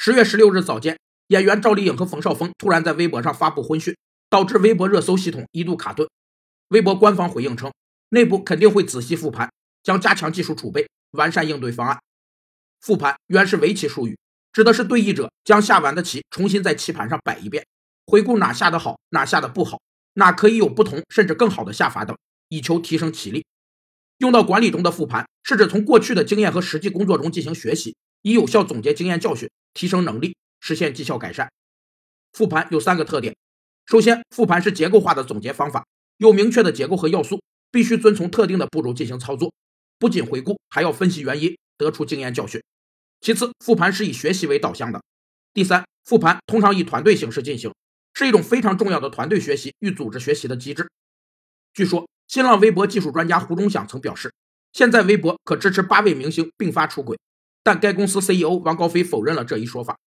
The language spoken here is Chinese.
十月十六日早间，演员赵丽颖和冯绍峰突然在微博上发布婚讯，导致微博热搜系统一度卡顿。微博官方回应称，内部肯定会仔细复盘，将加强技术储备，完善应对方案。复盘原是围棋术语，指的是对弈者将下完的棋重新在棋盘上摆一遍，回顾哪下的好，哪下的不好，哪可以有不同甚至更好的下法等，以求提升棋力。用到管理中的复盘，是指从过去的经验和实际工作中进行学习，以有效总结经验教训，提升能力，实现绩效改善。复盘有三个特点：首先，复盘是结构化的总结方法。有明确的结构和要素，必须遵从特定的步骤进行操作，不仅回顾，还要分析原因，得出经验教训。其次，复盘是以学习为导向的。第三，复盘通常以团队形式进行，是一种非常重要的团队学习与组织学习的机制。据说，新浪微博技术专家胡忠祥曾表示，现在微博可支持八位明星并发出轨，但该公司 CEO 王高飞否认了这一说法。